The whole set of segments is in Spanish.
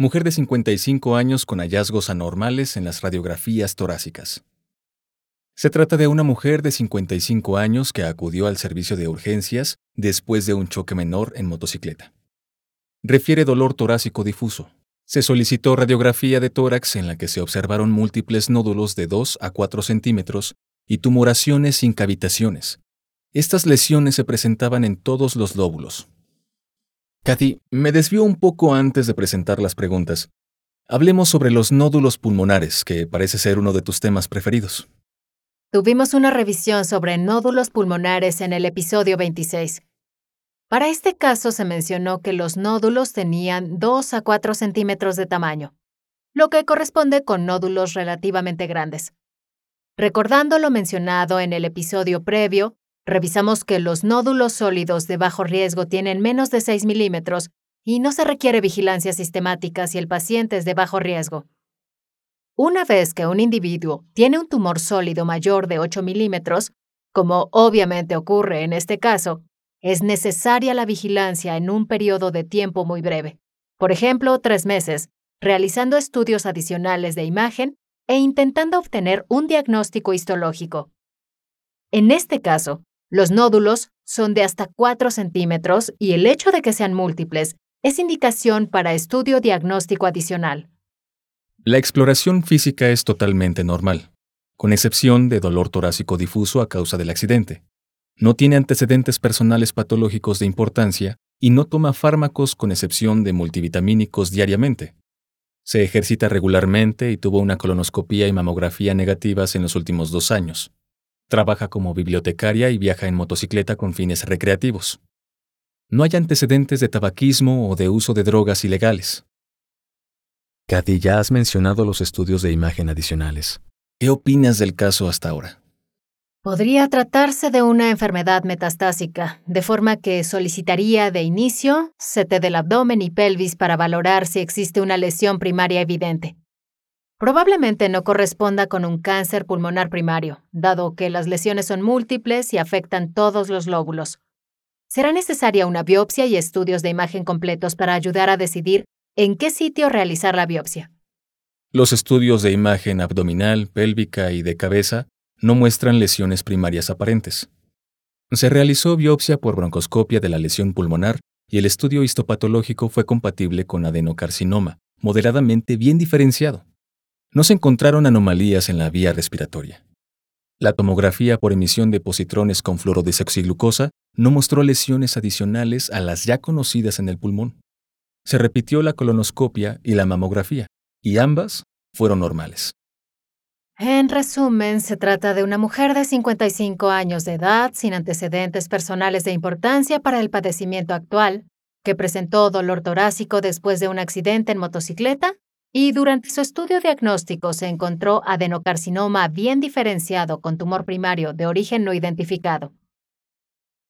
Mujer de 55 años con hallazgos anormales en las radiografías torácicas. Se trata de una mujer de 55 años que acudió al servicio de urgencias después de un choque menor en motocicleta. Refiere dolor torácico difuso. Se solicitó radiografía de tórax en la que se observaron múltiples nódulos de 2 a 4 centímetros y tumoraciones sin cavitaciones. Estas lesiones se presentaban en todos los lóbulos, Kathy, me desvío un poco antes de presentar las preguntas. Hablemos sobre los nódulos pulmonares, que parece ser uno de tus temas preferidos. Tuvimos una revisión sobre nódulos pulmonares en el episodio 26. Para este caso se mencionó que los nódulos tenían 2 a 4 centímetros de tamaño, lo que corresponde con nódulos relativamente grandes. Recordando lo mencionado en el episodio previo, Revisamos que los nódulos sólidos de bajo riesgo tienen menos de 6 milímetros y no se requiere vigilancia sistemática si el paciente es de bajo riesgo. Una vez que un individuo tiene un tumor sólido mayor de 8 milímetros, como obviamente ocurre en este caso, es necesaria la vigilancia en un periodo de tiempo muy breve, por ejemplo, tres meses, realizando estudios adicionales de imagen e intentando obtener un diagnóstico histológico. En este caso, los nódulos son de hasta 4 centímetros y el hecho de que sean múltiples es indicación para estudio diagnóstico adicional. La exploración física es totalmente normal, con excepción de dolor torácico difuso a causa del accidente. No tiene antecedentes personales patológicos de importancia y no toma fármacos con excepción de multivitamínicos diariamente. Se ejercita regularmente y tuvo una colonoscopía y mamografía negativas en los últimos dos años. Trabaja como bibliotecaria y viaja en motocicleta con fines recreativos. No hay antecedentes de tabaquismo o de uso de drogas ilegales. Kathy, ya has mencionado los estudios de imagen adicionales. ¿Qué opinas del caso hasta ahora? Podría tratarse de una enfermedad metastásica, de forma que solicitaría de inicio CT del abdomen y pelvis para valorar si existe una lesión primaria evidente. Probablemente no corresponda con un cáncer pulmonar primario, dado que las lesiones son múltiples y afectan todos los lóbulos. Será necesaria una biopsia y estudios de imagen completos para ayudar a decidir en qué sitio realizar la biopsia. Los estudios de imagen abdominal, pélvica y de cabeza no muestran lesiones primarias aparentes. Se realizó biopsia por broncoscopia de la lesión pulmonar y el estudio histopatológico fue compatible con adenocarcinoma, moderadamente bien diferenciado no se encontraron anomalías en la vía respiratoria. La tomografía por emisión de positrones con fluorodesoxiglucosa no mostró lesiones adicionales a las ya conocidas en el pulmón. Se repitió la colonoscopia y la mamografía, y ambas fueron normales. En resumen, se trata de una mujer de 55 años de edad, sin antecedentes personales de importancia para el padecimiento actual, que presentó dolor torácico después de un accidente en motocicleta y durante su estudio diagnóstico se encontró adenocarcinoma bien diferenciado con tumor primario de origen no identificado.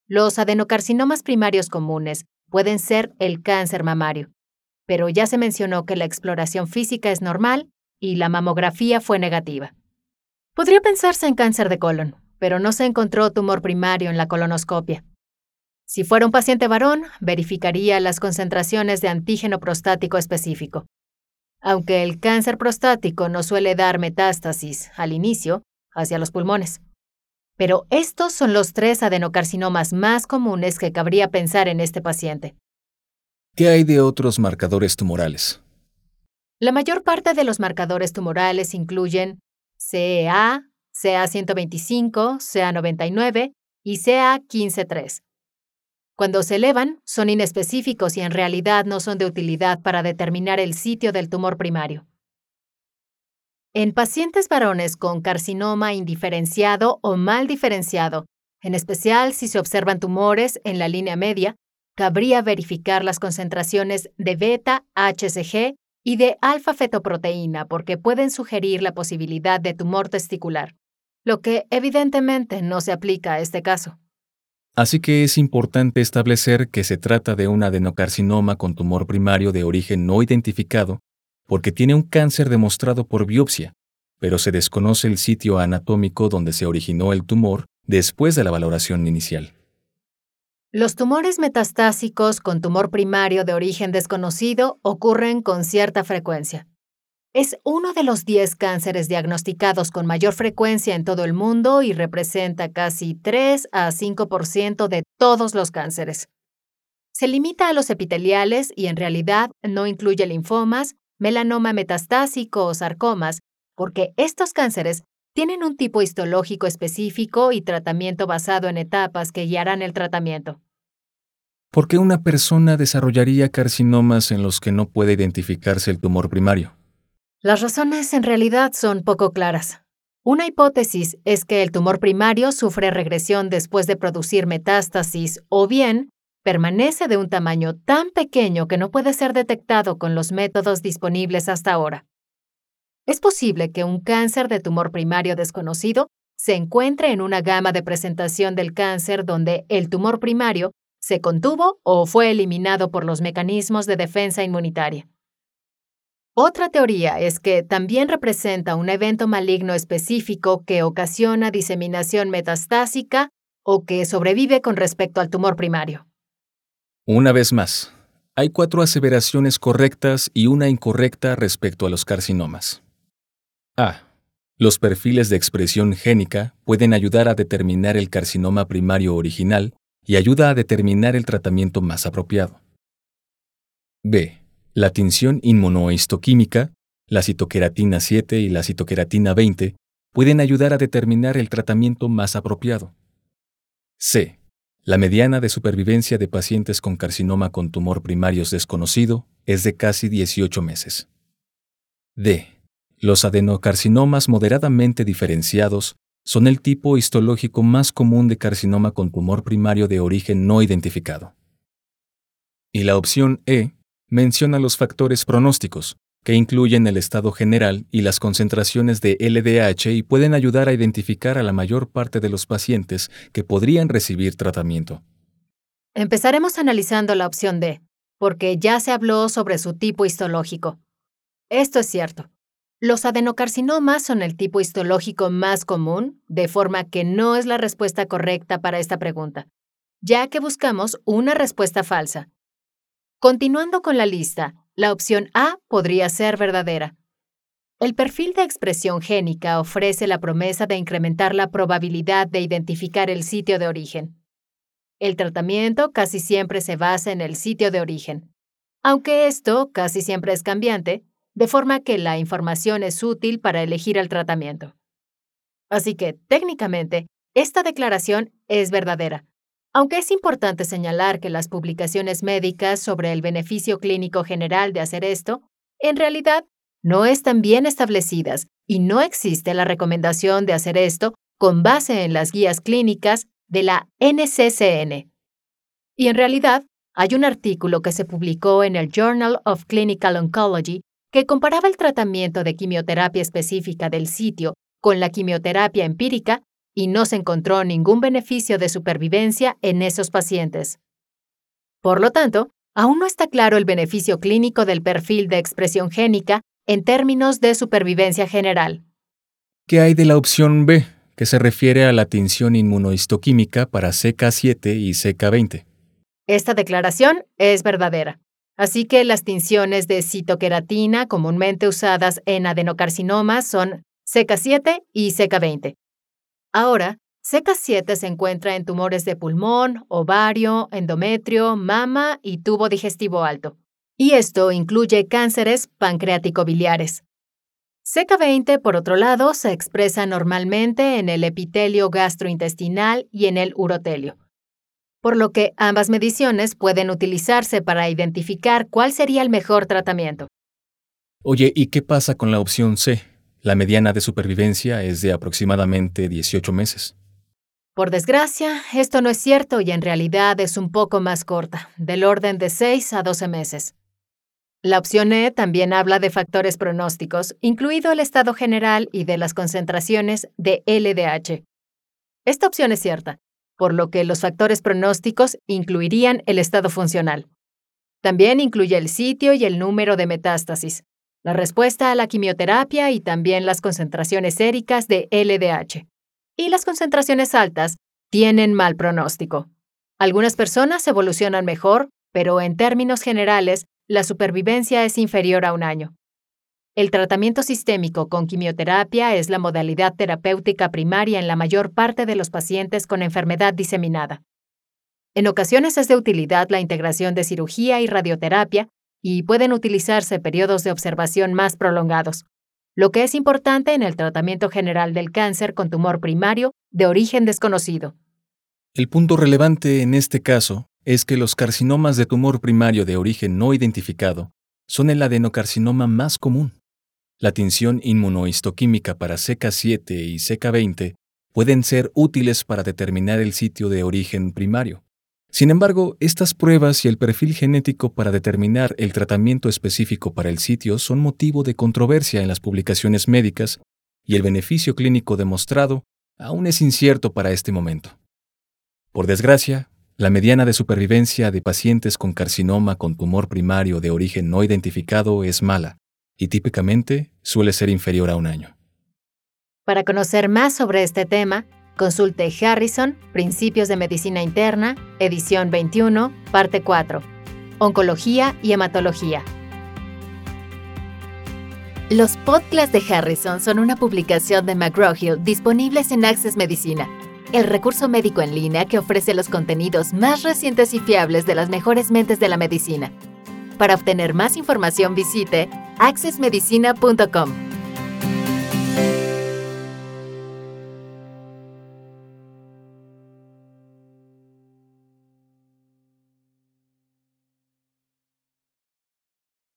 Los adenocarcinomas primarios comunes pueden ser el cáncer mamario, pero ya se mencionó que la exploración física es normal y la mamografía fue negativa. Podría pensarse en cáncer de colon, pero no se encontró tumor primario en la colonoscopia. Si fuera un paciente varón, verificaría las concentraciones de antígeno prostático específico. Aunque el cáncer prostático no suele dar metástasis al inicio hacia los pulmones. Pero estos son los tres adenocarcinomas más comunes que cabría pensar en este paciente. ¿Qué hay de otros marcadores tumorales? La mayor parte de los marcadores tumorales incluyen CEA, CA125, CA99 y CA153. Cuando se elevan, son inespecíficos y en realidad no son de utilidad para determinar el sitio del tumor primario. En pacientes varones con carcinoma indiferenciado o mal diferenciado, en especial si se observan tumores en la línea media, cabría verificar las concentraciones de beta HCG y de alfa-fetoproteína porque pueden sugerir la posibilidad de tumor testicular, lo que evidentemente no se aplica a este caso. Así que es importante establecer que se trata de un adenocarcinoma con tumor primario de origen no identificado porque tiene un cáncer demostrado por biopsia, pero se desconoce el sitio anatómico donde se originó el tumor después de la valoración inicial. Los tumores metastásicos con tumor primario de origen desconocido ocurren con cierta frecuencia. Es uno de los 10 cánceres diagnosticados con mayor frecuencia en todo el mundo y representa casi 3 a 5% de todos los cánceres. Se limita a los epiteliales y en realidad no incluye linfomas, melanoma metastásico o sarcomas, porque estos cánceres tienen un tipo histológico específico y tratamiento basado en etapas que guiarán el tratamiento. ¿Por qué una persona desarrollaría carcinomas en los que no puede identificarse el tumor primario? Las razones en realidad son poco claras. Una hipótesis es que el tumor primario sufre regresión después de producir metástasis o bien permanece de un tamaño tan pequeño que no puede ser detectado con los métodos disponibles hasta ahora. Es posible que un cáncer de tumor primario desconocido se encuentre en una gama de presentación del cáncer donde el tumor primario se contuvo o fue eliminado por los mecanismos de defensa inmunitaria. Otra teoría es que también representa un evento maligno específico que ocasiona diseminación metastásica o que sobrevive con respecto al tumor primario. Una vez más, hay cuatro aseveraciones correctas y una incorrecta respecto a los carcinomas. A. Los perfiles de expresión génica pueden ayudar a determinar el carcinoma primario original y ayuda a determinar el tratamiento más apropiado. B. La tinción inmunohistoquímica, la citoqueratina 7 y la citoqueratina 20 pueden ayudar a determinar el tratamiento más apropiado. C. La mediana de supervivencia de pacientes con carcinoma con tumor primarios desconocido es de casi 18 meses. D. Los adenocarcinomas moderadamente diferenciados son el tipo histológico más común de carcinoma con tumor primario de origen no identificado. Y la opción E menciona los factores pronósticos, que incluyen el estado general y las concentraciones de LDH y pueden ayudar a identificar a la mayor parte de los pacientes que podrían recibir tratamiento. Empezaremos analizando la opción D, porque ya se habló sobre su tipo histológico. Esto es cierto. Los adenocarcinomas son el tipo histológico más común, de forma que no es la respuesta correcta para esta pregunta, ya que buscamos una respuesta falsa. Continuando con la lista, la opción A podría ser verdadera. El perfil de expresión génica ofrece la promesa de incrementar la probabilidad de identificar el sitio de origen. El tratamiento casi siempre se basa en el sitio de origen. Aunque esto casi siempre es cambiante, de forma que la información es útil para elegir el tratamiento. Así que, técnicamente, esta declaración es verdadera, aunque es importante señalar que las publicaciones médicas sobre el beneficio clínico general de hacer esto, en realidad, no están bien establecidas y no existe la recomendación de hacer esto con base en las guías clínicas de la NCCN. Y en realidad, hay un artículo que se publicó en el Journal of Clinical Oncology que comparaba el tratamiento de quimioterapia específica del sitio con la quimioterapia empírica y no se encontró ningún beneficio de supervivencia en esos pacientes. Por lo tanto, aún no está claro el beneficio clínico del perfil de expresión génica en términos de supervivencia general. ¿Qué hay de la opción B, que se refiere a la tinción inmunohistoquímica para CK7 y CK20? Esta declaración es verdadera. Así que las tinciones de citoqueratina comúnmente usadas en adenocarcinomas son CK7 y CK20. Ahora, CK7 se encuentra en tumores de pulmón, ovario, endometrio, mama y tubo digestivo alto. Y esto incluye cánceres pancreático-biliares. CK20, por otro lado, se expresa normalmente en el epitelio gastrointestinal y en el urotelio por lo que ambas mediciones pueden utilizarse para identificar cuál sería el mejor tratamiento. Oye, ¿y qué pasa con la opción C? La mediana de supervivencia es de aproximadamente 18 meses. Por desgracia, esto no es cierto y en realidad es un poco más corta, del orden de 6 a 12 meses. La opción E también habla de factores pronósticos, incluido el estado general y de las concentraciones de LDH. Esta opción es cierta, por lo que los factores pronósticos incluirían el estado funcional. También incluye el sitio y el número de metástasis, la respuesta a la quimioterapia y también las concentraciones séricas de LDH. Y las concentraciones altas tienen mal pronóstico. Algunas personas evolucionan mejor, pero en términos generales, la supervivencia es inferior a un año. El tratamiento sistémico con quimioterapia es la modalidad terapéutica primaria en la mayor parte de los pacientes con enfermedad diseminada. En ocasiones es de utilidad la integración de cirugía y radioterapia y pueden utilizarse periodos de observación más prolongados, lo que es importante en el tratamiento general del cáncer con tumor primario de origen desconocido. El punto relevante en este caso es que los carcinomas de tumor primario de origen no identificado son el adenocarcinoma más común. La tinción inmunohistoquímica para CK7 y CK20 pueden ser útiles para determinar el sitio de origen primario. Sin embargo, estas pruebas y el perfil genético para determinar el tratamiento específico para el sitio son motivo de controversia en las publicaciones médicas y el beneficio clínico demostrado aún es incierto para este momento. Por desgracia, la mediana de supervivencia de pacientes con carcinoma con tumor primario de origen no identificado es mala y típicamente suele ser inferior a un año. Para conocer más sobre este tema, consulte Harrison, Principios de Medicina Interna, edición 21, parte 4, Oncología y Hematología. Los podcasts de Harrison son una publicación de McGraw-Hill disponibles en Access Medicina el recurso médico en línea que ofrece los contenidos más recientes y fiables de las mejores mentes de la medicina. Para obtener más información visite accessmedicina.com.